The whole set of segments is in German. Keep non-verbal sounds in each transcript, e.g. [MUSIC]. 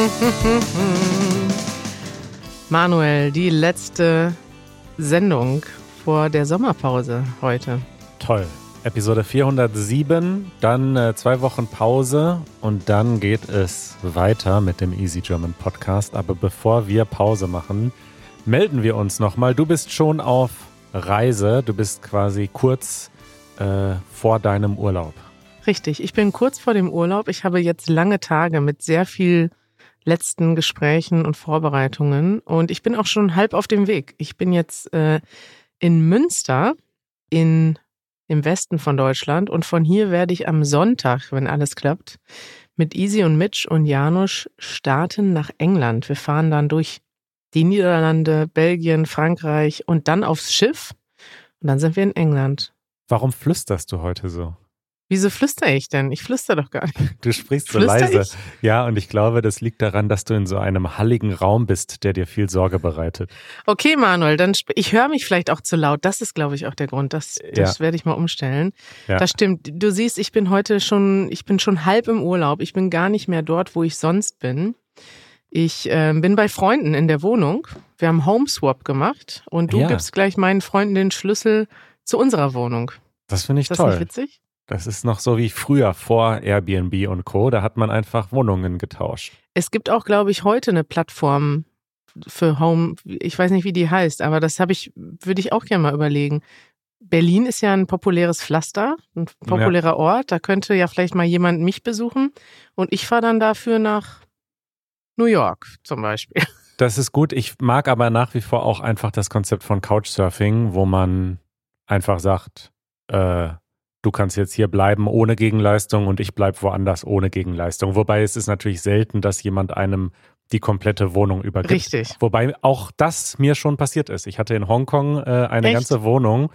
[LAUGHS] Manuel, die letzte Sendung vor der Sommerpause heute. Toll. Episode 407, dann äh, zwei Wochen Pause und dann geht es weiter mit dem Easy German Podcast. Aber bevor wir Pause machen, melden wir uns nochmal. Du bist schon auf Reise, du bist quasi kurz äh, vor deinem Urlaub. Richtig, ich bin kurz vor dem Urlaub. Ich habe jetzt lange Tage mit sehr viel letzten Gesprächen und Vorbereitungen und ich bin auch schon halb auf dem Weg. Ich bin jetzt äh, in Münster in im Westen von Deutschland. Und von hier werde ich am Sonntag, wenn alles klappt, mit Easy und Mitch und Janusz starten nach England. Wir fahren dann durch die Niederlande, Belgien, Frankreich und dann aufs Schiff. Und dann sind wir in England. Warum flüsterst du heute so? Wieso flüstere ich denn? Ich flüstere doch gar nicht. Du sprichst so Flüster leise. Ich? Ja, und ich glaube, das liegt daran, dass du in so einem halligen Raum bist, der dir viel Sorge bereitet. Okay, Manuel, dann ich höre mich vielleicht auch zu laut. Das ist, glaube ich, auch der Grund. Das, das ja. werde ich mal umstellen. Ja. Das stimmt. Du siehst, ich bin heute schon, ich bin schon halb im Urlaub. Ich bin gar nicht mehr dort, wo ich sonst bin. Ich äh, bin bei Freunden in der Wohnung. Wir haben Homeswap gemacht und du ja. gibst gleich meinen Freunden den Schlüssel zu unserer Wohnung. Das finde ich ist das toll. Nicht witzig? Das ist noch so wie früher vor Airbnb und Co. Da hat man einfach Wohnungen getauscht. Es gibt auch, glaube ich, heute eine Plattform für Home. Ich weiß nicht, wie die heißt, aber das habe ich, würde ich auch gerne mal überlegen. Berlin ist ja ein populäres Pflaster, ein populärer ja. Ort. Da könnte ja vielleicht mal jemand mich besuchen und ich fahre dann dafür nach New York zum Beispiel. [LAUGHS] Das ist gut. Ich mag aber nach wie vor auch einfach das Konzept von Couchsurfing, wo man einfach sagt, äh, du kannst jetzt hier bleiben ohne Gegenleistung und ich bleibe woanders ohne Gegenleistung. Wobei es ist natürlich selten, dass jemand einem die komplette Wohnung übergibt. Richtig. Wobei auch das mir schon passiert ist. Ich hatte in Hongkong äh, eine Echt? ganze Wohnung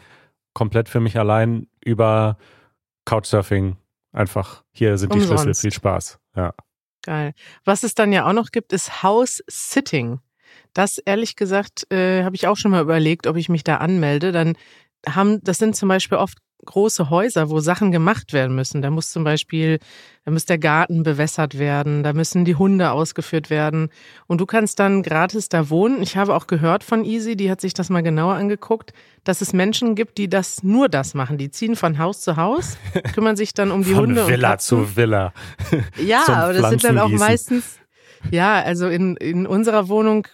komplett für mich allein über Couchsurfing. Einfach, hier sind Umsonst. die Schlüssel, viel Spaß. Ja. Geil. Was es dann ja auch noch gibt, ist House Sitting. Das ehrlich gesagt äh, habe ich auch schon mal überlegt, ob ich mich da anmelde. Dann haben, das sind zum Beispiel oft große Häuser, wo Sachen gemacht werden müssen. Da muss zum Beispiel, da muss der Garten bewässert werden, da müssen die Hunde ausgeführt werden. Und du kannst dann gratis da wohnen. Ich habe auch gehört von Easy, die hat sich das mal genauer angeguckt, dass es Menschen gibt, die das nur das machen. Die ziehen von Haus zu Haus, [LAUGHS] kümmern sich dann um die von Hunde. Villa zu Villa. Ja, aber das sind dann auch meistens, ja, also in, in unserer Wohnung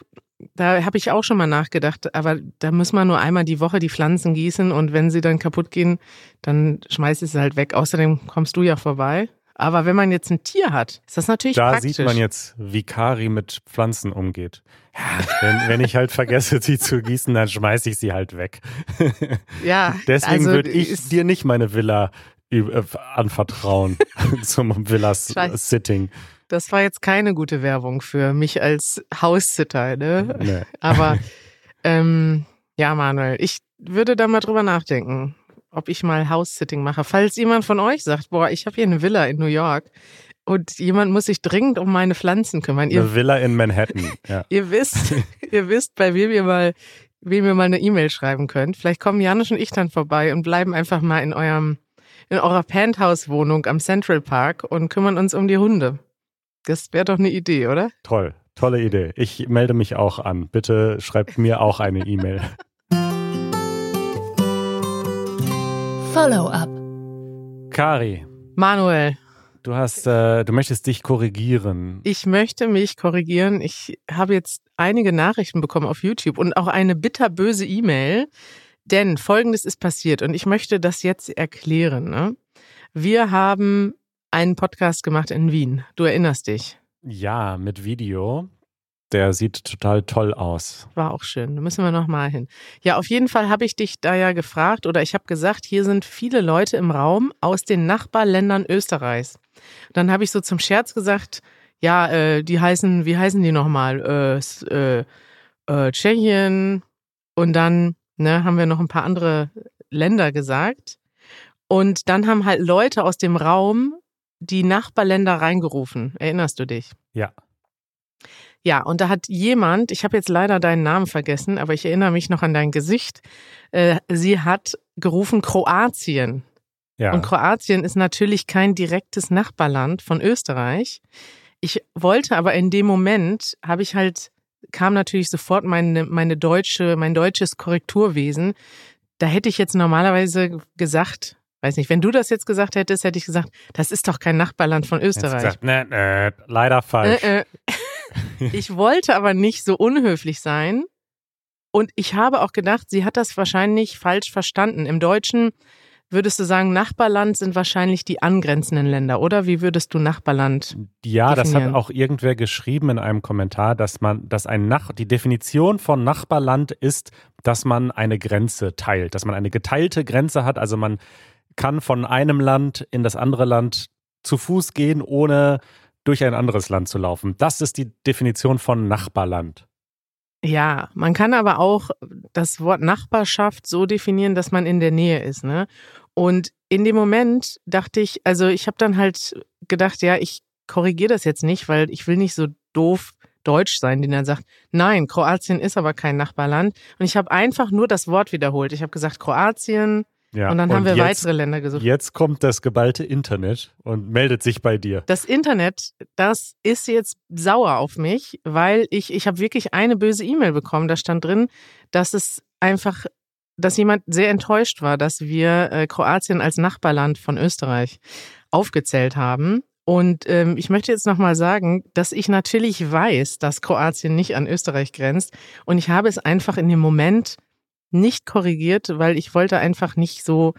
da habe ich auch schon mal nachgedacht, aber da muss man nur einmal die Woche die Pflanzen gießen und wenn sie dann kaputt gehen, dann schmeißt es halt weg. Außerdem kommst du ja vorbei. Aber wenn man jetzt ein Tier hat, ist das natürlich da praktisch. Da sieht man jetzt, wie Kari mit Pflanzen umgeht. Ja, wenn, wenn ich halt vergesse, sie zu gießen, dann schmeiße ich sie halt weg. [LAUGHS] Ja. Deswegen also, würde ich dir nicht meine Villa äh, anvertrauen [LAUGHS] zum Villa-Sitting. Das war jetzt keine gute Werbung für mich als Haussitter, ne? Nee. [LAUGHS] Aber ähm, ja, Manuel, ich würde da mal drüber nachdenken, ob ich mal House-Sitting mache. Falls jemand von euch sagt, boah, ich habe hier eine Villa in New York und jemand muss sich dringend um meine Pflanzen kümmern. Eine ihr, Villa in Manhattan. Ja. [LAUGHS] ihr wisst, [LAUGHS] ihr wisst, bei wem ihr mal, wem ihr mal eine E-Mail schreiben könnt. Vielleicht kommen Janusz und ich dann vorbei und bleiben einfach mal in eurem, in eurer Penthouse-Wohnung am Central Park und kümmern uns um die Hunde. Das wäre doch eine Idee, oder? Toll, tolle Idee. Ich melde mich auch an. Bitte schreibt mir auch eine E-Mail. Follow-up. Kari. Manuel. Du hast, äh, du möchtest dich korrigieren. Ich möchte mich korrigieren. Ich habe jetzt einige Nachrichten bekommen auf YouTube und auch eine bitterböse E-Mail. Denn Folgendes ist passiert und ich möchte das jetzt erklären. Ne? Wir haben einen Podcast gemacht in Wien. Du erinnerst dich? Ja, mit Video. Der sieht total toll aus. War auch schön. Da müssen wir nochmal hin. Ja, auf jeden Fall habe ich dich da ja gefragt oder ich habe gesagt, hier sind viele Leute im Raum aus den Nachbarländern Österreichs. Dann habe ich so zum Scherz gesagt, ja, äh, die heißen, wie heißen die nochmal? Äh, äh, äh, Tschechien und dann ne, haben wir noch ein paar andere Länder gesagt. Und dann haben halt Leute aus dem Raum die Nachbarländer reingerufen. Erinnerst du dich? Ja. Ja, und da hat jemand, ich habe jetzt leider deinen Namen vergessen, aber ich erinnere mich noch an dein Gesicht, äh, sie hat gerufen Kroatien. Ja. Und Kroatien ist natürlich kein direktes Nachbarland von Österreich. Ich wollte aber in dem Moment, habe ich halt, kam natürlich sofort meine, meine deutsche, mein deutsches Korrekturwesen. Da hätte ich jetzt normalerweise gesagt, weiß nicht, wenn du das jetzt gesagt hättest, hätte ich gesagt, das ist doch kein Nachbarland von Österreich. Gesagt, nee, nee, leider falsch. Äh, äh. [LAUGHS] Ich wollte aber nicht so unhöflich sein. Und ich habe auch gedacht, sie hat das wahrscheinlich falsch verstanden. Im Deutschen würdest du sagen, Nachbarland sind wahrscheinlich die angrenzenden Länder, oder? Wie würdest du Nachbarland? Ja, definieren? das hat auch irgendwer geschrieben in einem Kommentar, dass man, dass ein Nach die Definition von Nachbarland ist, dass man eine Grenze teilt, dass man eine geteilte Grenze hat. Also man kann von einem Land in das andere Land zu Fuß gehen, ohne durch ein anderes Land zu laufen. Das ist die Definition von Nachbarland. Ja, man kann aber auch das Wort Nachbarschaft so definieren, dass man in der Nähe ist. Ne? Und in dem Moment dachte ich, also ich habe dann halt gedacht, ja, ich korrigiere das jetzt nicht, weil ich will nicht so doof Deutsch sein, den er sagt, nein, Kroatien ist aber kein Nachbarland. Und ich habe einfach nur das Wort wiederholt. Ich habe gesagt, Kroatien, ja, und dann und haben wir jetzt, weitere Länder gesucht. Jetzt kommt das geballte Internet und meldet sich bei dir. Das Internet, das ist jetzt sauer auf mich, weil ich, ich habe wirklich eine böse E-Mail bekommen. Da stand drin, dass es einfach, dass jemand sehr enttäuscht war, dass wir äh, Kroatien als Nachbarland von Österreich aufgezählt haben. Und ähm, ich möchte jetzt nochmal sagen, dass ich natürlich weiß, dass Kroatien nicht an Österreich grenzt. Und ich habe es einfach in dem Moment nicht korrigiert, weil ich wollte einfach nicht so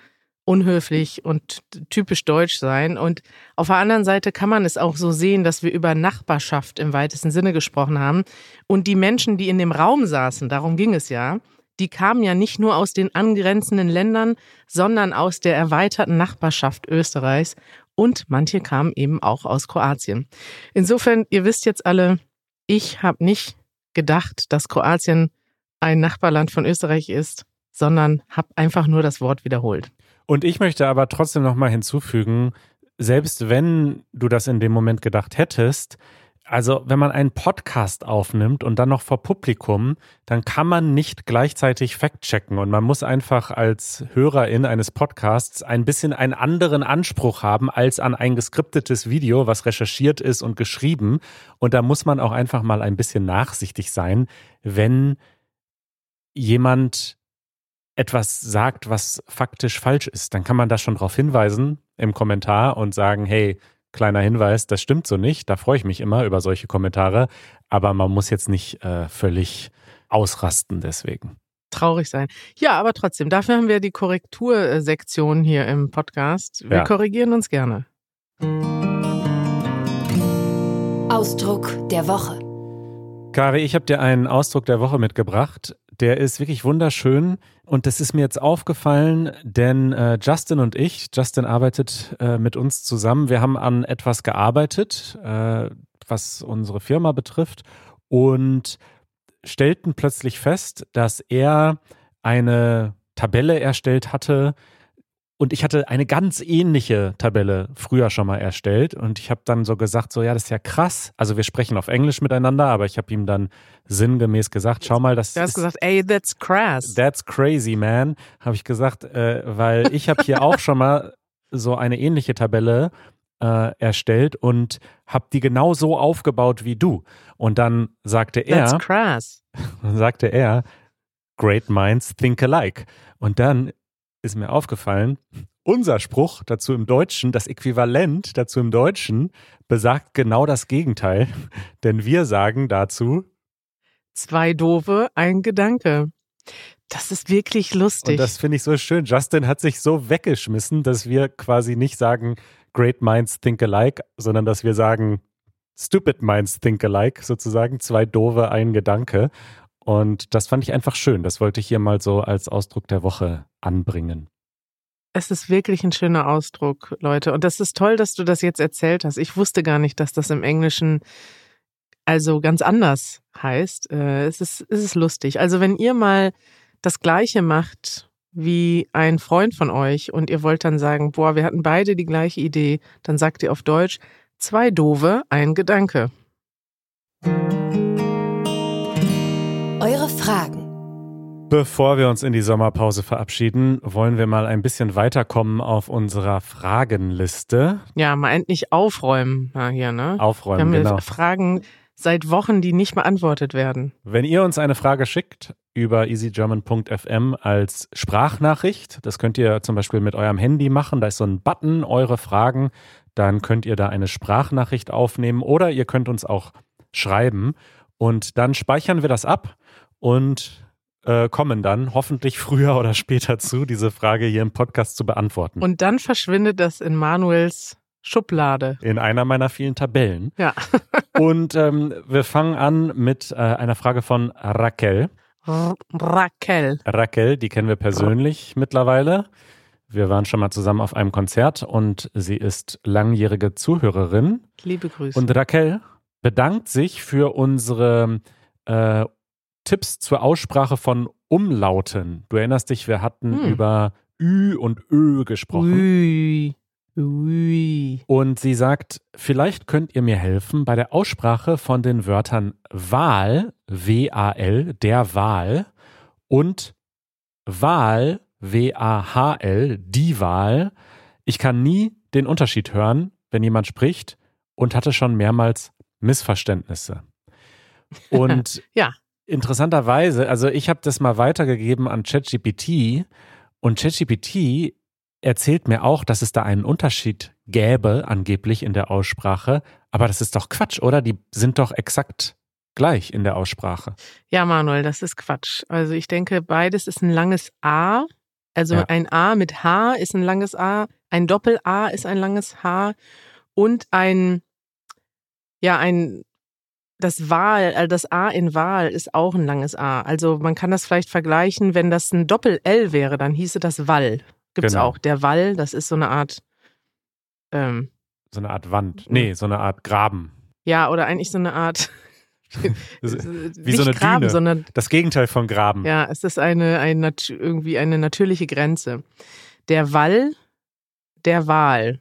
unhöflich und typisch deutsch sein. Und auf der anderen Seite kann man es auch so sehen, dass wir über Nachbarschaft im weitesten Sinne gesprochen haben. Und die Menschen, die in dem Raum saßen, darum ging es ja, die kamen ja nicht nur aus den angrenzenden Ländern, sondern aus der erweiterten Nachbarschaft Österreichs. Und manche kamen eben auch aus Kroatien. Insofern, ihr wisst jetzt alle, ich habe nicht gedacht, dass Kroatien ein Nachbarland von Österreich ist, sondern habe einfach nur das Wort wiederholt. Und ich möchte aber trotzdem nochmal hinzufügen, selbst wenn du das in dem Moment gedacht hättest, also wenn man einen Podcast aufnimmt und dann noch vor Publikum, dann kann man nicht gleichzeitig fact-checken und man muss einfach als Hörerin eines Podcasts ein bisschen einen anderen Anspruch haben als an ein geskriptetes Video, was recherchiert ist und geschrieben. Und da muss man auch einfach mal ein bisschen nachsichtig sein, wenn jemand etwas sagt, was faktisch falsch ist, dann kann man da schon darauf hinweisen im Kommentar und sagen, hey, kleiner Hinweis, das stimmt so nicht. Da freue ich mich immer über solche Kommentare, aber man muss jetzt nicht äh, völlig ausrasten deswegen. Traurig sein. Ja, aber trotzdem, dafür haben wir die Korrektursektion hier im Podcast. Wir ja. korrigieren uns gerne. Ausdruck der Woche. Kari, ich habe dir einen Ausdruck der Woche mitgebracht. Der ist wirklich wunderschön. Und das ist mir jetzt aufgefallen, denn äh, Justin und ich, Justin arbeitet äh, mit uns zusammen, wir haben an etwas gearbeitet, äh, was unsere Firma betrifft und stellten plötzlich fest, dass er eine Tabelle erstellt hatte, und ich hatte eine ganz ähnliche Tabelle früher schon mal erstellt. Und ich habe dann so gesagt, so ja, das ist ja krass. Also wir sprechen auf Englisch miteinander, aber ich habe ihm dann sinngemäß gesagt, schau mal, das Du hast ist, gesagt, ey, that's crass. That's crazy, man, habe ich gesagt, äh, weil ich habe hier auch schon mal so eine ähnliche Tabelle äh, erstellt und habe die genau so aufgebaut wie du. Und dann sagte er, That's crass. Dann [LAUGHS] sagte er, Great minds think alike. Und dann ist mir aufgefallen, unser Spruch dazu im Deutschen, das Äquivalent dazu im Deutschen, besagt genau das Gegenteil. [LAUGHS] Denn wir sagen dazu Zwei Doofe, ein Gedanke. Das ist wirklich lustig. Und das finde ich so schön. Justin hat sich so weggeschmissen, dass wir quasi nicht sagen Great Minds Think Alike, sondern dass wir sagen Stupid Minds Think Alike, sozusagen. Zwei Doofe, ein Gedanke. Und das fand ich einfach schön. Das wollte ich hier mal so als Ausdruck der Woche anbringen. Es ist wirklich ein schöner Ausdruck, Leute. Und das ist toll, dass du das jetzt erzählt hast. Ich wusste gar nicht, dass das im Englischen also ganz anders heißt. Äh, es ist, es ist lustig. Also wenn ihr mal das Gleiche macht wie ein Freund von euch und ihr wollt dann sagen, boah, wir hatten beide die gleiche Idee, dann sagt ihr auf Deutsch, zwei Dove, ein Gedanke. Eure Fragen Bevor wir uns in die Sommerpause verabschieden, wollen wir mal ein bisschen weiterkommen auf unserer Fragenliste. Ja, mal endlich aufräumen hier, ne? Aufräumen, wir haben genau. Fragen seit Wochen, die nicht beantwortet werden. Wenn ihr uns eine Frage schickt über easygerman.fm als Sprachnachricht, das könnt ihr zum Beispiel mit eurem Handy machen, da ist so ein Button, eure Fragen, dann könnt ihr da eine Sprachnachricht aufnehmen oder ihr könnt uns auch schreiben und dann speichern wir das ab und äh, kommen dann hoffentlich früher [LAUGHS] oder später zu, diese Frage hier im Podcast zu beantworten. Und dann verschwindet das in Manuels Schublade. in einer meiner vielen Tabellen. Ja. [LAUGHS] Und ähm, wir fangen an mit äh, einer Frage von Raquel. R Raquel. Raquel, die kennen wir persönlich mittlerweile. Wir waren schon mal zusammen auf einem Konzert und sie ist langjährige Zuhörerin. Liebe Grüße. Und Raquel bedankt sich für unsere äh, Tipps zur Aussprache von Umlauten. Du erinnerst dich, wir hatten Hm. über Ü und Ö gesprochen. Ui. Ui. Und sie sagt, vielleicht könnt ihr mir helfen bei der Aussprache von den Wörtern Wahl, W-A-L, der Wahl und Wahl, W-A-H-L, die Wahl. Ich kann nie den Unterschied hören, wenn jemand spricht und hatte schon mehrmals Missverständnisse. Und [LAUGHS] Ja. interessanterweise, also ich habe das mal weitergegeben an ChatGPT und ChatGPT erzählt mir auch, dass es da einen Unterschied gäbe, angeblich in der Aussprache. Aber das ist doch Quatsch, oder? Die sind doch exakt gleich in der Aussprache. Ja, Manuel, das ist Quatsch. Also ich denke, beides ist ein langes A. Also Ja. ein A mit H ist ein langes A, ein Doppel-A ist ein langes H und ein, ja, ein, das Wahl, also das A in Wahl ist auch ein langes A. Also man kann das vielleicht vergleichen, wenn das ein Doppel-L wäre, dann hieße das Wall. Gibt's Genau. auch. Der Wall, das ist so eine Art, ähm, So eine Art Wand. Nee, so eine Art Graben. ja, oder eigentlich so eine Art, [LAUGHS] [LAUGHS] wie so eine Graben, Düne. sondern Das Gegenteil von Graben. Ja, es ist eine, ein, nat- irgendwie eine natürliche Grenze. Der Wall, der Wahl.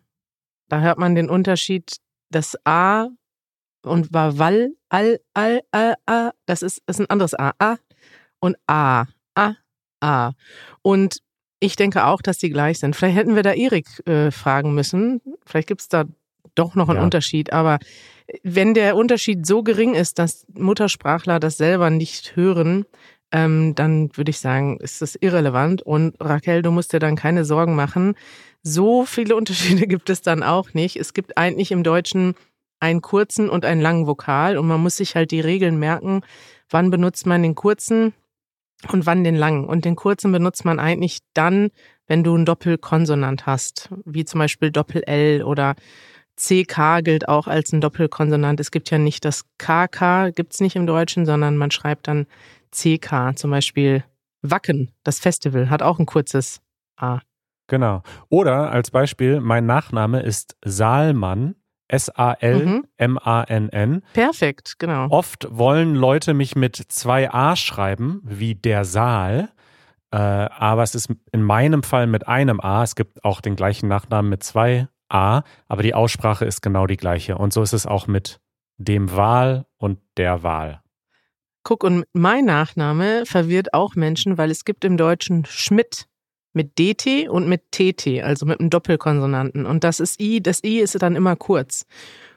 Da hört man den Unterschied, das A und war Wall, Al, Al, Al, A, das ist, ist ein anderes A. A und A. A, A. Und ich denke auch, dass die gleich sind. Vielleicht hätten wir da Erik äh, fragen müssen. Vielleicht gibt es da doch noch einen Ja. Unterschied. Aber wenn der Unterschied so gering ist, dass Muttersprachler das selber nicht hören, ähm, dann würde ich sagen, ist das irrelevant. Und Raquel, du musst dir dann keine Sorgen machen. So viele [LAUGHS] Unterschiede gibt es dann auch nicht. Es gibt eigentlich im Deutschen einen kurzen und einen langen Vokal und man muss sich halt die Regeln merken, wann benutzt man den kurzen und wann den langen. Und den kurzen benutzt man eigentlich dann, wenn du einen Doppelkonsonant hast, wie zum Beispiel Doppel-L oder CK gilt auch als ein Doppelkonsonant. Es gibt ja nicht das KK, gibt's nicht im Deutschen, sondern man schreibt dann CK, zum Beispiel Wacken, das Festival, hat auch ein kurzes A. Genau. Oder als Beispiel, mein Nachname ist Saalmann, S-A-L-M-A-N-N. Perfekt, genau. Oft wollen Leute mich mit zwei A schreiben, wie der Saal. Äh, aber es ist in meinem Fall mit einem A. Es gibt auch den gleichen Nachnamen mit zwei A, aber die Aussprache ist genau die gleiche. Und so ist es auch mit dem Wahl und der Wahl. Guck, und mein Nachname verwirrt auch Menschen, weil es gibt im Deutschen Schmidt mit DT und mit TT, also mit einem Doppelkonsonanten. Und das ist I, das I ist dann immer kurz.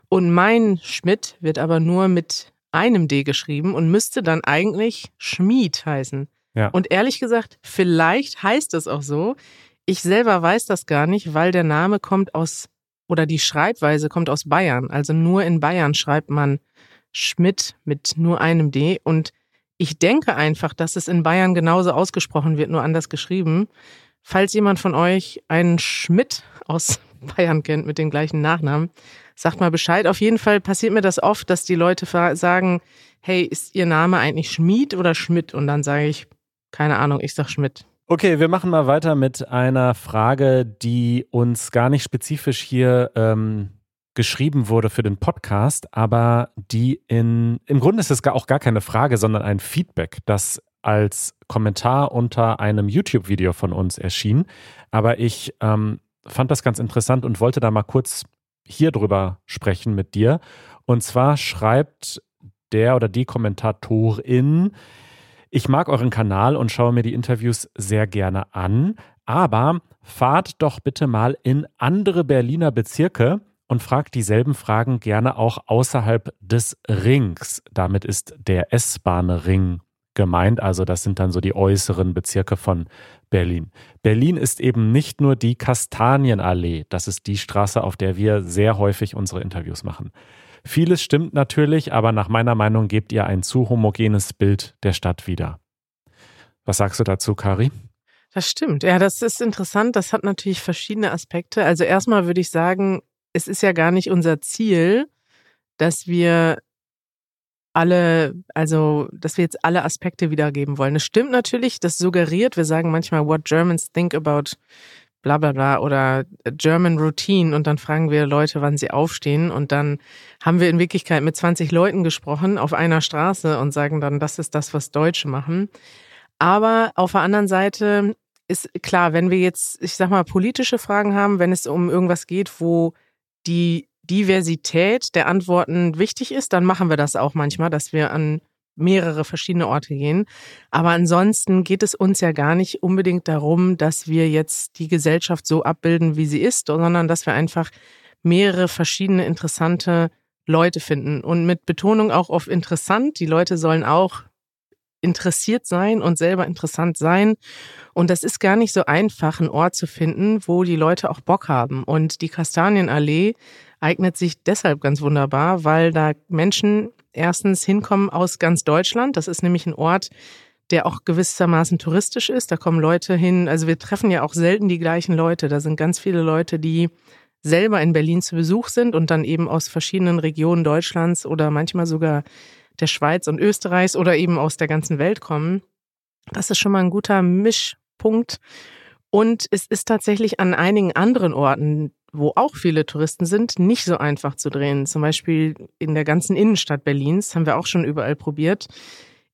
Und mein Schmidt wird aber nur mit einem D geschrieben und müsste dann eigentlich Schmied heißen. Ja. Und ehrlich gesagt, vielleicht heißt es auch so. Ich selber weiß das gar nicht, weil der Name kommt aus, oder die Schreibweise kommt aus Bayern. Also nur in Bayern schreibt man Schmidt mit nur einem D. Und ich denke einfach, dass es in Bayern genauso ausgesprochen wird, nur anders geschrieben. Falls jemand von euch einen Schmidt aus [LAUGHS] Bayern kennt mit dem gleichen Nachnamen, sagt mal Bescheid. Auf jeden Fall passiert mir das oft, dass die Leute sagen, hey, ist Ihr Name eigentlich Schmied oder Schmidt? Und dann sage ich, keine Ahnung, ich sag Schmidt. Okay, wir machen mal weiter mit einer Frage, die uns gar nicht spezifisch hier ähm, geschrieben wurde für den Podcast, aber die in, im Grunde ist es auch gar keine Frage, sondern ein Feedback, das als Kommentar unter einem YouTube-Video von uns erschien. Aber ich ähm, fand das ganz interessant und wollte da mal kurz hier drüber sprechen mit dir. Und zwar schreibt der oder die Kommentatorin, Ich mag euren Kanal und schaue mir die Interviews sehr gerne an, aber fahrt doch bitte mal in andere Berliner Bezirke und fragt dieselben Fragen gerne auch außerhalb des Rings. Damit ist der S-Bahn-Ring gemeint. Also das sind dann so die äußeren Bezirke von Berlin. Berlin ist eben nicht nur die Kastanienallee. Das ist die Straße, auf der wir sehr häufig unsere Interviews machen. Vieles stimmt natürlich, aber nach meiner Meinung gebt ihr ein zu homogenes Bild der Stadt wieder. Was sagst du dazu, Kari? Das stimmt. Ja, das ist interessant. Das hat natürlich verschiedene Aspekte. Also erstmal würde ich sagen, es ist ja gar nicht unser Ziel, dass wir alle, also, dass wir jetzt alle Aspekte wiedergeben wollen. Es stimmt natürlich, das suggeriert, wir sagen manchmal, what Germans think about bla bla bla oder German Routine und dann fragen wir Leute, wann sie aufstehen und dann haben wir in Wirklichkeit mit 20 Leuten gesprochen auf einer Straße und sagen dann, das ist das, was Deutsche machen. Aber auf der anderen Seite ist klar, wenn wir jetzt, ich sag mal, politische Fragen haben, wenn es um irgendwas geht, wo die Diversität der Antworten wichtig ist, dann machen wir das auch manchmal, dass wir an mehrere verschiedene Orte gehen. Aber ansonsten geht es uns ja gar nicht unbedingt darum, dass wir jetzt die Gesellschaft so abbilden, wie sie ist, sondern dass wir einfach mehrere verschiedene interessante Leute finden. Und mit Betonung auch auf interessant. Die Leute sollen auch interessiert sein und selber interessant sein. Und das ist gar nicht so einfach, einen Ort zu finden, wo die Leute auch Bock haben. Und die Kastanienallee eignet sich deshalb ganz wunderbar, weil da Menschen erstens hinkommen aus ganz Deutschland. Das ist nämlich ein Ort, der auch gewissermaßen touristisch ist. Da kommen Leute hin. Also wir treffen ja auch selten die gleichen Leute. Da sind ganz viele Leute, die selber in Berlin zu Besuch sind und dann eben aus verschiedenen Regionen Deutschlands oder manchmal sogar der Schweiz und Österreichs oder eben aus der ganzen Welt kommen. Das ist schon mal ein guter Mischpunkt. Und es ist tatsächlich an einigen anderen Orten, wo auch viele Touristen sind, nicht so einfach zu drehen. Zum Beispiel in der ganzen Innenstadt Berlins haben wir auch schon überall probiert.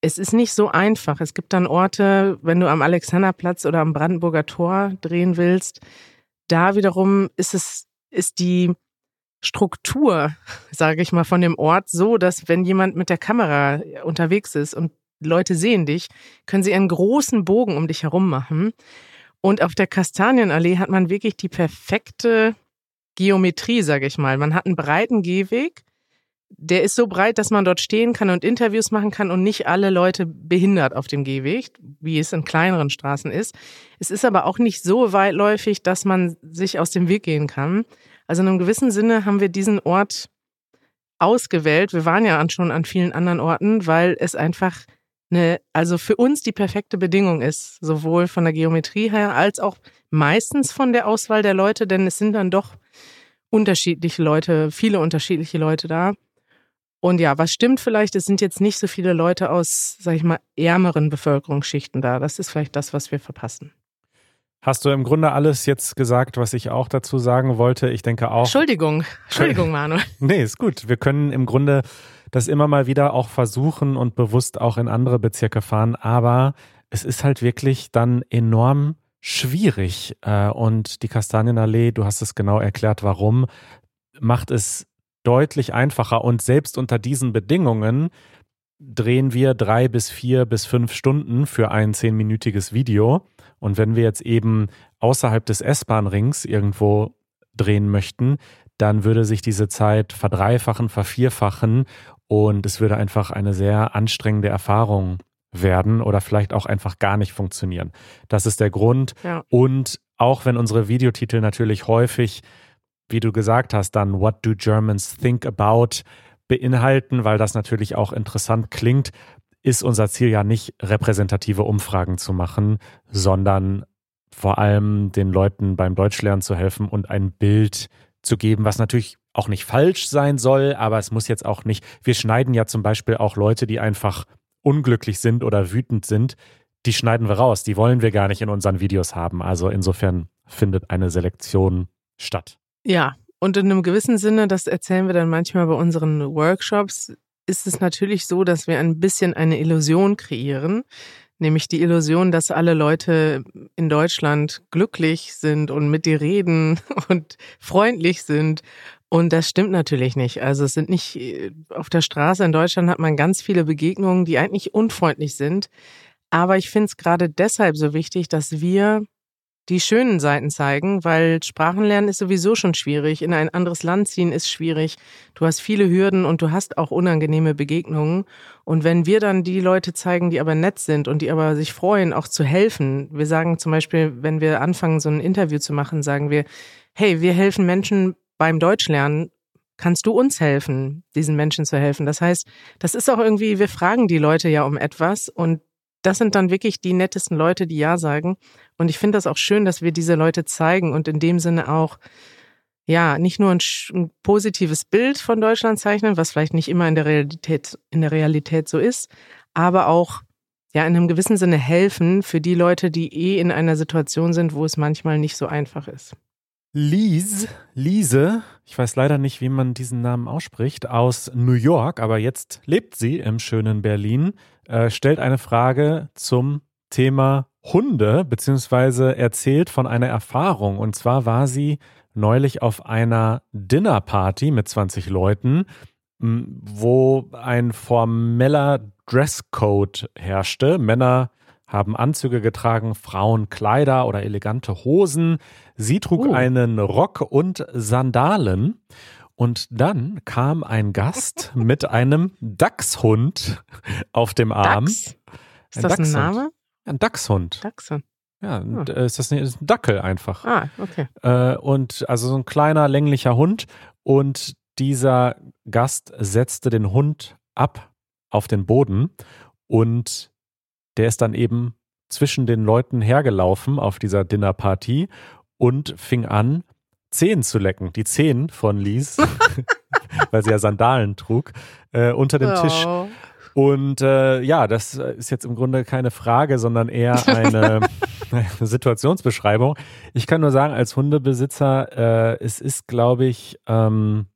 Es ist nicht so einfach. Es gibt dann Orte, wenn du am Alexanderplatz oder am Brandenburger Tor drehen willst, da wiederum ist es, ist die Struktur, sage ich mal, von dem Ort so, dass wenn jemand mit der Kamera unterwegs ist und Leute sehen dich, können sie einen großen Bogen um dich herum machen. Und auf der Kastanienallee hat man wirklich die perfekte Geometrie, sage ich mal. Man hat einen breiten Gehweg, der ist so breit, dass man dort stehen kann und Interviews machen kann und nicht alle Leute behindert auf dem Gehweg, wie es in kleineren Straßen ist. Es ist aber auch nicht so weitläufig, dass man sich aus dem Weg gehen kann. Also in einem gewissen Sinne haben wir diesen Ort ausgewählt. Wir waren ja schon an vielen anderen Orten, weil es einfach eine, also für uns die perfekte Bedingung ist, sowohl von der Geometrie her als auch meistens von der Auswahl der Leute, denn es sind dann doch unterschiedliche Leute, viele unterschiedliche Leute da. Und ja, was stimmt vielleicht, es sind jetzt nicht so viele Leute aus, sag ich mal, ärmeren Bevölkerungsschichten da. Das ist vielleicht das, was wir verpassen. Hast du im Grunde alles jetzt gesagt, was ich auch dazu sagen wollte? Ich denke auch. Entschuldigung, Entschuldigung, Manuel. [LAUGHS] nee, ist gut. Wir können im Grunde das immer mal wieder auch versuchen und bewusst auch in andere Bezirke fahren, aber es ist halt wirklich dann enorm schwierig. Äh, und die Kastanienallee, du hast es genau erklärt, warum, macht es deutlich einfacher. Und selbst unter diesen Bedingungen drehen wir drei bis vier bis fünf Stunden für ein zehnminütiges Video. Und wenn wir jetzt eben außerhalb des S-Bahn-Rings irgendwo drehen möchten, dann würde sich diese Zeit verdreifachen, vervierfachen und es würde einfach eine sehr anstrengende Erfahrung werden oder vielleicht auch einfach gar nicht funktionieren. Das ist der Grund. Ja. Und auch wenn unsere Videotitel natürlich häufig, wie du gesagt hast, dann What do Germans think about beinhalten, weil das natürlich auch interessant klingt, ist unser Ziel ja nicht, repräsentative Umfragen zu machen, sondern vor allem den Leuten beim Deutschlernen zu helfen und ein Bild zu geben, was natürlich auch nicht falsch sein soll, aber es muss jetzt auch nicht. Wir schneiden ja zum Beispiel auch Leute, die einfach unglücklich sind oder wütend sind, die schneiden wir raus. Die wollen wir gar nicht in unseren Videos haben. Also insofern findet eine Selektion statt. Ja, und in einem gewissen Sinne, das erzählen wir dann manchmal bei unseren Workshops, ist es natürlich so, dass wir ein bisschen eine Illusion kreieren, nämlich die Illusion, dass alle Leute in Deutschland glücklich sind und mit dir reden [LAUGHS] und freundlich sind. Und das stimmt natürlich nicht. Also es sind nicht, auf der Straße in Deutschland hat man ganz viele Begegnungen, die eigentlich unfreundlich sind. Aber ich finde es gerade deshalb so wichtig, dass wir die schönen Seiten zeigen, weil Sprachenlernen ist sowieso schon schwierig. In ein anderes Land ziehen ist schwierig. Du hast viele Hürden und du hast auch unangenehme Begegnungen. Und wenn wir dann die Leute zeigen, die aber nett sind und die aber sich freuen, auch zu helfen. Wir sagen zum Beispiel, wenn wir anfangen, so ein Interview zu machen, sagen wir, hey, wir helfen Menschen beim Deutschlernen. Kannst du uns helfen, diesen Menschen zu helfen? Das heißt, das ist auch irgendwie, wir fragen die Leute ja um etwas und das sind dann wirklich die nettesten Leute, die Ja sagen. Und ich finde das auch schön, dass wir diese Leute zeigen und in dem Sinne auch, ja, nicht nur ein, ein, positives Bild von Deutschland zeichnen, was vielleicht nicht immer in der Realität, in der Realität so ist, aber auch, ja, in einem gewissen Sinne helfen für die Leute, die eh in einer Situation sind, wo es manchmal nicht so einfach ist. Lise, Lise, ich weiß leider nicht, wie man diesen Namen ausspricht, aus New York, aber jetzt lebt sie im schönen Berlin, äh, stellt eine Frage zum Thema Hunde, beziehungsweise erzählt von einer Erfahrung. Und zwar war sie neulich auf einer Dinnerparty mit 20 Leuten, wo ein formeller Dresscode herrschte. Männer haben Anzüge getragen, Frauen Kleider oder elegante Hosen. Sie trug uh. einen Rock und Sandalen. Und dann kam ein Gast [LAUGHS] mit einem Dachshund auf dem Arm. Dachs? Ist ein das Dachshund. ein Name? Ein Dachshund. Dachshund. Ja, oh. ist das nicht, ist ein Dackel einfach. Ah, okay. Äh, und also so ein kleiner, länglicher Hund. Und dieser Gast setzte den Hund ab auf den Boden und der ist dann eben zwischen den Leuten hergelaufen auf dieser Dinnerparty und fing an, Zehen zu lecken. Die Zehen von Lies, [LAUGHS] weil sie ja Sandalen trug, äh, unter dem oh. Tisch. Und äh, ja, das ist jetzt im Grunde keine Frage, sondern eher [LAUGHS] eine, eine Situationsbeschreibung. Ich kann nur sagen, als Hundebesitzer, äh, es ist, glaube ich, ähm,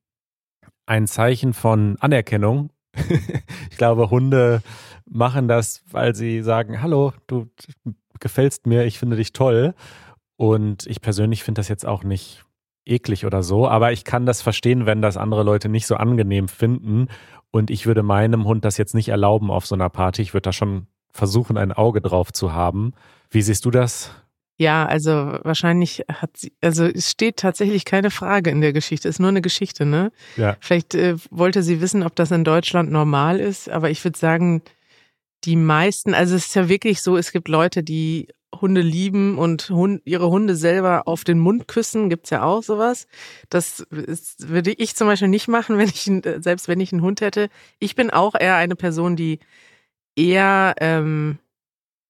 ein Zeichen von Anerkennung. [LAUGHS] ich glaube, Hunde machen das, weil sie sagen, hallo, du gefällst mir, ich finde dich toll. Und ich persönlich finde das jetzt auch nicht eklig oder so, aber ich kann das verstehen, wenn das andere Leute nicht so angenehm finden. Und ich würde meinem Hund das jetzt nicht erlauben auf so einer Party. Ich würde da schon versuchen, ein Auge drauf zu haben. Wie siehst du das? Ja, also wahrscheinlich hat sie, also es steht tatsächlich keine Frage in der Geschichte, es ist nur eine Geschichte, ne? Ja. Vielleicht äh, wollte sie wissen, ob das in Deutschland normal ist, aber ich würde sagen, die meisten, also es ist ja wirklich so, es gibt Leute, die Hunde lieben und Hund, ihre Hunde selber auf den Mund küssen, gibt's ja auch sowas. Das ist, würde ich zum Beispiel nicht machen, [LAUGHS] wenn ich selbst wenn ich einen Hund hätte. Ich bin auch eher eine Person, die eher ähm,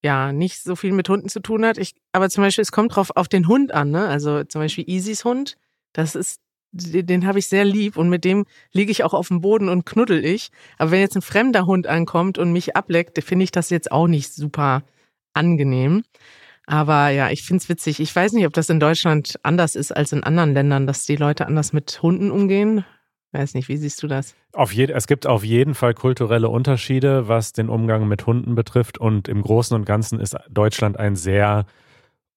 ja nicht so viel mit Hunden zu tun hat. Ich, aber zum Beispiel, es kommt drauf auf den Hund an, ne? Also zum Beispiel Easys Hund, das ist den, den habe ich sehr lieb und mit dem liege ich auch auf dem Boden und knuddel ich. Aber wenn jetzt ein fremder Hund ankommt und mich ableckt, finde ich das jetzt auch nicht super angenehm. Aber ja, ich find's witzig. Ich weiß nicht, ob das in Deutschland anders ist als in anderen Ländern, dass die Leute anders mit Hunden umgehen. Weiß nicht, wie siehst du das? Auf je, es gibt auf jeden Fall kulturelle Unterschiede, was den Umgang mit Hunden betrifft. Und im Großen und Ganzen ist Deutschland ein sehr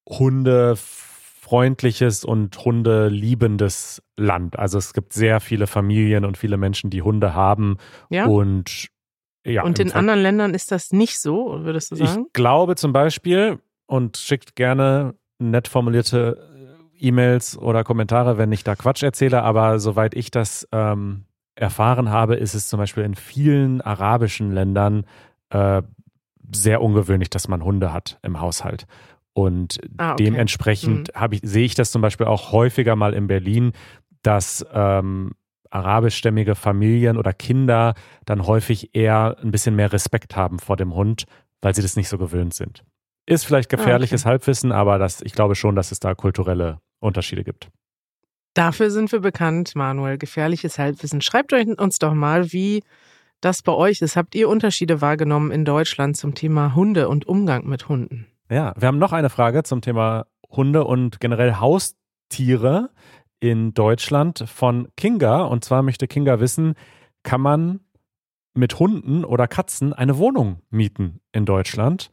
hundefreundliches und hundeliebendes Land. Also es gibt sehr viele Familien und viele Menschen, die Hunde haben. Ja. Und ja, und in Fall. anderen Ländern ist das nicht so, würdest du sagen? Ich glaube zum Beispiel, und schickt gerne nett formulierte E-Mails oder Kommentare, wenn ich da Quatsch erzähle, aber soweit ich das ähm, erfahren habe, ist es zum Beispiel in vielen arabischen Ländern äh, sehr ungewöhnlich, dass man Hunde hat im Haushalt. Und ah, okay. dementsprechend mhm. ich, sehe ich das zum Beispiel auch häufiger mal in Berlin, dass ähm, arabischstämmige Familien oder Kinder dann häufig eher ein bisschen mehr Respekt haben vor dem Hund, weil sie das nicht so gewöhnt sind. Ist vielleicht gefährliches okay. Halbwissen, aber das, ich glaube schon, dass es da kulturelle Unterschiede gibt. Dafür sind wir bekannt, Manuel. Gefährliches Halbwissen. Schreibt euch uns doch mal, wie das bei euch ist. Habt ihr Unterschiede wahrgenommen in Deutschland zum Thema Hunde und Umgang mit Hunden? Ja, wir haben noch eine Frage zum Thema Hunde und generell Haustiere in Deutschland von Kinga. Und zwar möchte Kinga wissen, kann man mit Hunden oder Katzen eine Wohnung mieten in Deutschland?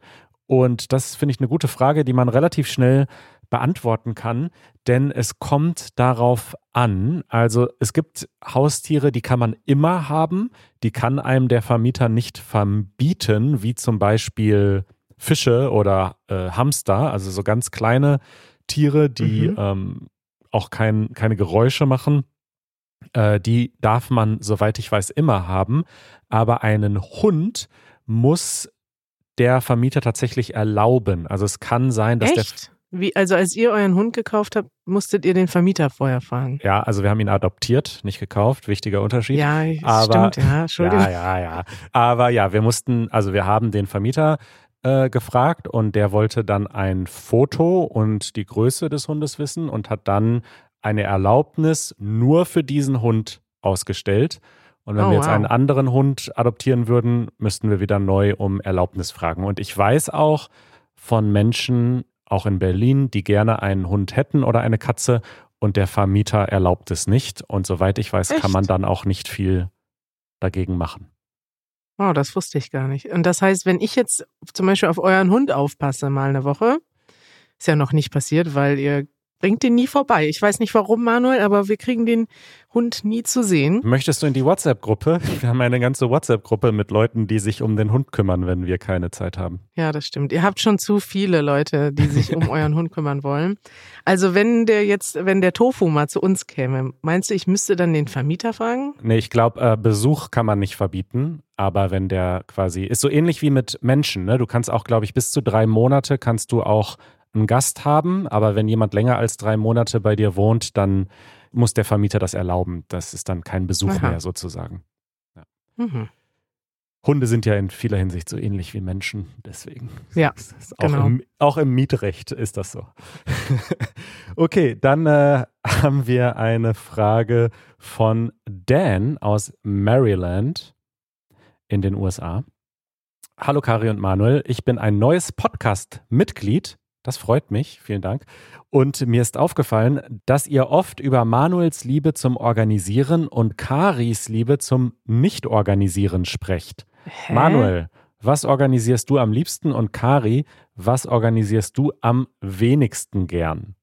Und das finde ich eine gute Frage, die man relativ schnell beantworten kann, denn es kommt darauf an. Also es gibt Haustiere, die kann man immer haben, die kann einem der Vermieter nicht verbieten, wie zum Beispiel Fische oder äh, Hamster, also so ganz kleine Tiere, die Mhm. ähm, auch kein, keine Geräusche machen. Äh, die darf man, soweit ich weiß, immer haben. Aber einen Hund muss der Vermieter tatsächlich erlauben. Also es kann sein, dass der Echt? Wie, also als ihr euren Hund gekauft habt, musstet ihr den Vermieter vorher fragen. ja, also wir haben ihn adoptiert, nicht gekauft, wichtiger Unterschied. Ja, Aber- stimmt, ja, [LAUGHS] Entschuldigung. Ja, ja, ja. Aber ja, wir mussten, also wir haben den Vermieter äh, gefragt und der wollte dann ein Foto und die Größe des Hundes wissen und hat dann eine Erlaubnis nur für diesen Hund ausgestellt. Und wenn Oh, wir jetzt wow. einen anderen Hund adoptieren würden, müssten wir wieder neu um Erlaubnis fragen. Und ich weiß auch von Menschen, auch in Berlin, die gerne einen Hund hätten oder eine Katze und der Vermieter erlaubt es nicht. Und soweit ich weiß, Echt? kann man dann auch nicht viel dagegen machen. Oh, das wusste ich gar nicht. Und das heißt, wenn ich jetzt zum Beispiel auf euren Hund aufpasse, mal eine Woche, ist ja noch nicht passiert, weil ihr bringt den nie vorbei. Ich weiß nicht warum, Manuel, aber wir kriegen den Hund nie zu sehen. Möchtest du in die WhatsApp-Gruppe? Wir haben eine ganze WhatsApp-Gruppe mit Leuten, die sich um den Hund kümmern, wenn wir keine Zeit haben. Ja, das stimmt. Ihr habt schon zu viele Leute, die sich um euren Hund kümmern wollen. Also wenn der jetzt, wenn der Tofu mal zu uns käme, meinst du, ich müsste dann den Vermieter fragen? Nee, ich glaube, äh, Besuch kann man nicht verbieten, aber wenn der quasi, ist so ähnlich wie mit Menschen, ne? Du kannst auch, glaube ich, bis zu drei Monate kannst du auch einen Gast haben, aber wenn jemand länger als drei Monate bei dir wohnt, dann muss der Vermieter das erlauben. Das ist dann kein Besuch Aha. mehr sozusagen. Mhm. Hunde sind ja in vieler Hinsicht so ähnlich wie Menschen, deswegen. Ja, [LAUGHS] auch, genau. im, auch im Mietrecht ist das so. [LAUGHS] okay, dann äh, [LAUGHS] haben wir eine Frage von Dan aus Maryland in den USA. Hallo Kari und Manuel, ich bin ein neues Podcast-Mitglied. Das freut mich, vielen Dank. Und mir ist aufgefallen, dass ihr oft über Manuels Liebe zum Organisieren und Karis Liebe zum Nicht-Organisieren sprecht. Hä? Manuel, was organisierst du am liebsten und Kari, was organisierst du am wenigsten gern?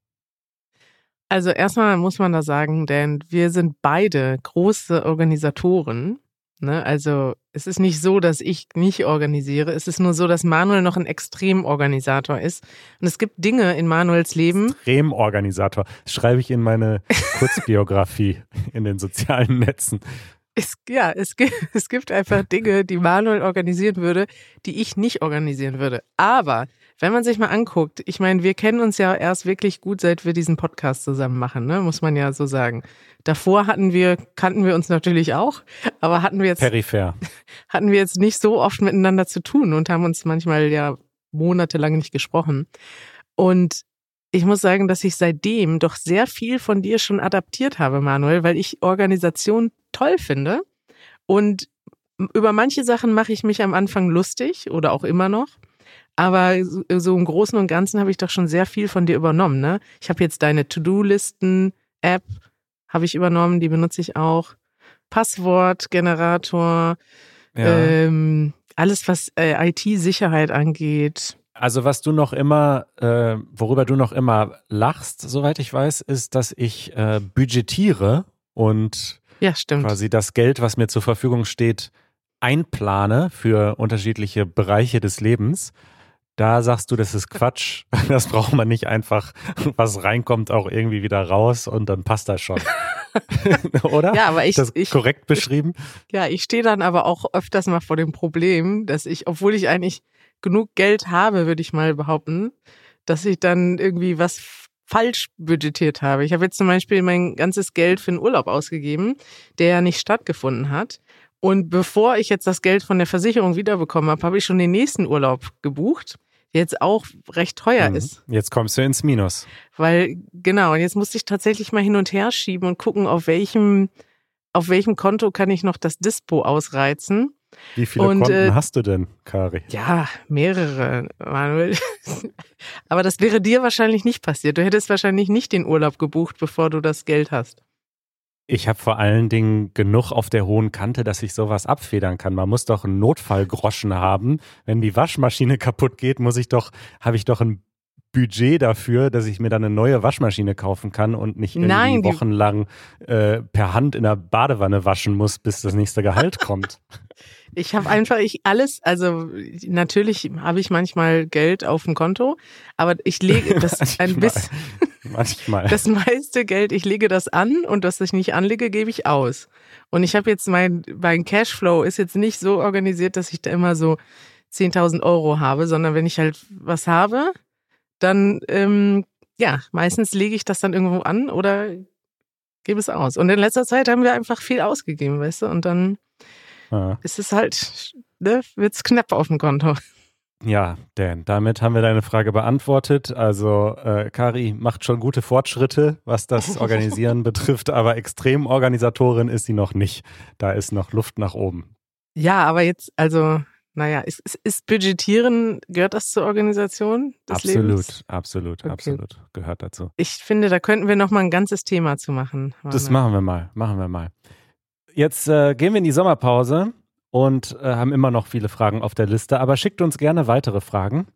Also erstmal muss man da sagen, denn wir sind beide große Organisatoren. Ne? Also es ist nicht so, dass ich nicht organisiere. Es ist nur so, dass Manuel noch ein Extremorganisator ist. Und es gibt Dinge in Manuels Leben. Extremorganisator. Das schreibe ich in meine [LAUGHS] Kurzbiografie in den sozialen Netzen. Es, ja, es gibt, es gibt einfach Dinge, die Manuel organisieren würde, die ich nicht organisieren würde. Aber wenn man sich mal anguckt, ich meine, wir kennen uns ja erst wirklich gut, seit wir diesen Podcast zusammen machen, ne? muss man ja so sagen. Davor hatten wir, kannten wir uns natürlich auch, aber hatten wir jetzt Peripher. [LAUGHS] hatten wir jetzt nicht so oft miteinander zu tun und haben uns manchmal ja monatelang nicht gesprochen. Und ich muss sagen, dass ich seitdem doch sehr viel von dir schon adaptiert habe, Manuel, weil ich Organisation toll finde. Und über manche Sachen mache ich mich am Anfang lustig oder auch immer noch. Aber so- im Großen und Ganzen habe ich doch schon sehr viel von dir übernommen. Ne? Ich habe jetzt deine To-Do-Listen-App, habe ich übernommen, die benutze ich auch. Passwortgenerator, Ja. ähm, alles, was äh, IT-Sicherheit angeht. Also was du noch immer, äh, worüber du noch immer lachst, soweit ich weiß, ist, dass ich äh, budgetiere und Ja, quasi das Geld, was mir zur Verfügung steht, einplane für unterschiedliche Bereiche des Lebens. Da sagst du, das ist Quatsch. [LAUGHS] Das braucht man nicht einfach, was reinkommt, auch irgendwie wieder raus und dann passt das schon. [LAUGHS] Oder? Ja, aber ich, das ich, korrekt beschrieben? ja, ich stehe dann aber auch öfters mal vor dem Problem, dass ich, obwohl ich eigentlich genug Geld habe, würde ich mal behaupten, dass ich dann irgendwie was falsch budgetiert habe. Ich habe jetzt zum Beispiel mein ganzes Geld für einen Urlaub ausgegeben, der ja nicht stattgefunden hat. Und bevor ich jetzt das Geld von der Versicherung wiederbekommen habe, habe ich schon den nächsten Urlaub gebucht, der jetzt auch recht teuer Mhm. ist. Jetzt kommst du ins Minus. Weil, genau, und jetzt musste ich tatsächlich mal hin und her schieben und gucken, auf welchem, auf welchem Konto kann ich noch das Dispo ausreizen. Wie viele Und, Konten äh, hast du denn, Kari? Ja, mehrere, Manuel. [LAUGHS] Aber das wäre dir wahrscheinlich nicht passiert. Du hättest wahrscheinlich nicht den Urlaub gebucht, bevor du das Geld hast. Ich habe vor allen Dingen genug auf der hohen Kante, dass ich sowas abfedern kann. Man muss doch einen Notfallgroschen haben. Wenn die Waschmaschine kaputt geht, muss ich doch, habe ich doch ein Budget dafür, dass ich mir dann eine neue Waschmaschine kaufen kann und nicht irgendwie Nein, wochenlang äh, per Hand in der Badewanne waschen muss, bis das nächste Gehalt [LAUGHS] kommt. Ich habe einfach ich alles, also natürlich habe ich manchmal Geld auf dem Konto, aber ich lege [LAUGHS] das ein Manchmal. bisschen, Manchmal. das meiste Geld, ich lege das an und was ich nicht anlege, gebe ich aus. Und ich habe jetzt mein, mein Cashflow ist jetzt nicht so organisiert, dass ich da immer so 10.000 Euro habe, sondern wenn ich halt was habe, dann, ähm, ja, meistens lege ich das dann irgendwo an oder gebe es aus. Und in letzter Zeit haben wir einfach viel ausgegeben, weißt du, und dann Ja. ist es halt, ne, wird's knapp auf dem Konto. Ja, Dan, damit haben wir deine Frage beantwortet. Also äh, Kari macht schon gute Fortschritte, was das [LAUGHS] Organisieren betrifft, aber Extremorganisatorin ist sie noch nicht. Da ist noch Luft nach oben. Ja, aber jetzt, also, naja, ist, ist, ist Budgetieren, gehört das zur Organisation des absolut, Lebens? absolut, Okay. absolut. Gehört dazu. Ich finde, da könnten wir noch mal ein ganzes Thema zu machen. Das Manuel. machen wir mal, machen wir mal. Jetzt äh, gehen wir in die Sommerpause und äh, haben immer noch viele Fragen auf der Liste, aber schickt uns gerne weitere Fragen.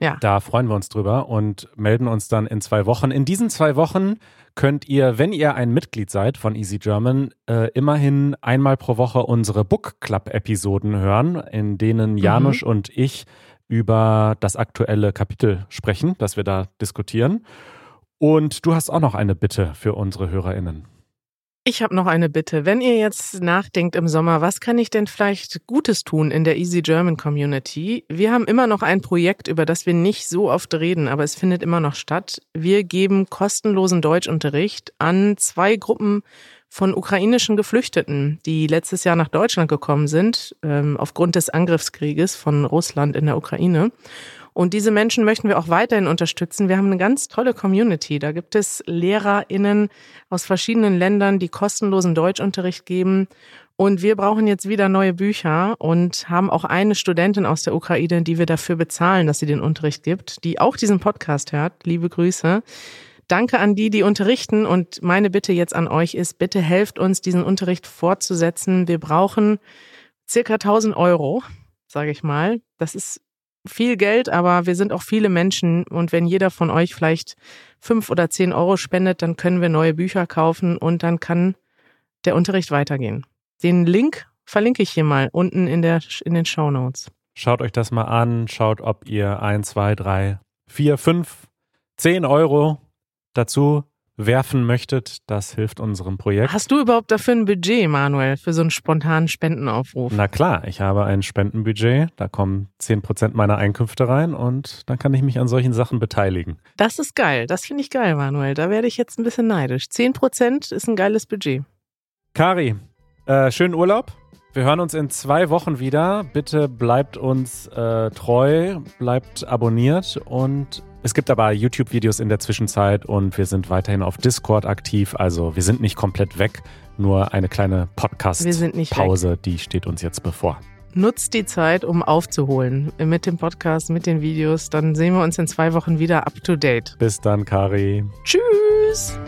Ja. Da freuen wir uns drüber und melden uns dann in zwei Wochen. In diesen zwei Wochen könnt ihr, wenn ihr ein Mitglied seid von Easy German, äh, immerhin einmal pro Woche unsere Book Club-Episoden hören, in denen Janusz und ich über das aktuelle Kapitel sprechen, das wir da diskutieren. Und du hast auch noch eine Bitte für unsere HörerInnen. Ich habe noch eine Bitte. Wenn ihr jetzt nachdenkt im Sommer, was kann ich denn vielleicht Gutes tun in der Easy German Community? Wir haben immer noch ein Projekt, über das wir nicht so oft reden, aber es findet immer noch statt. Wir geben kostenlosen Deutschunterricht an zwei Gruppen von ukrainischen Geflüchteten, die letztes Jahr nach Deutschland gekommen sind, ähm, aufgrund des Angriffskrieges von Russland in der Ukraine. Und diese Menschen möchten wir auch weiterhin unterstützen. Wir haben eine ganz tolle Community. Da gibt es LehrerInnen aus verschiedenen Ländern, die kostenlosen Deutschunterricht geben. Und wir brauchen jetzt wieder neue Bücher und haben auch eine Studentin aus der Ukraine, die wir dafür bezahlen, dass sie den Unterricht gibt, die auch diesen Podcast hört. Liebe Grüße. Danke an die, die unterrichten. Und meine Bitte jetzt an euch ist, bitte helft uns, diesen Unterricht fortzusetzen. Wir brauchen circa 1000 Euro, sage ich mal. Das ist viel Geld, aber wir sind auch viele Menschen. Und wenn jeder von euch vielleicht fünf oder zehn Euro spendet, dann können wir neue Bücher kaufen und dann kann der Unterricht weitergehen. Den Link verlinke ich hier mal unten in, der, in den Show Notes. Schaut euch das mal an, schaut, ob ihr ein, zwei, drei, vier, fünf, zehn Euro dazu werfen möchtet. Das hilft unserem Projekt. Hast du überhaupt dafür ein Budget, Manuel, für so einen spontanen Spendenaufruf? Na klar, ich habe ein Spendenbudget, da kommen 10% meiner Einkünfte rein und dann kann ich mich an solchen Sachen beteiligen. Das ist geil. Das finde ich geil, Manuel. Da werde ich jetzt ein bisschen neidisch. Zehn Prozent ist ein geiles Budget. Kari, äh, schönen Urlaub. Wir hören uns in zwei Wochen wieder. Bitte bleibt uns äh, treu, bleibt abonniert und es gibt aber YouTube-Videos in der Zwischenzeit und wir sind weiterhin auf Discord aktiv. Also wir sind nicht komplett weg, nur eine kleine. Podcast-Pause, die steht uns jetzt bevor. Nutzt die Zeit, um aufzuholen mit dem Podcast, mit den Videos. Dann sehen wir uns in zwei Wochen wieder up to date. Bis dann, Kari. Tschüss!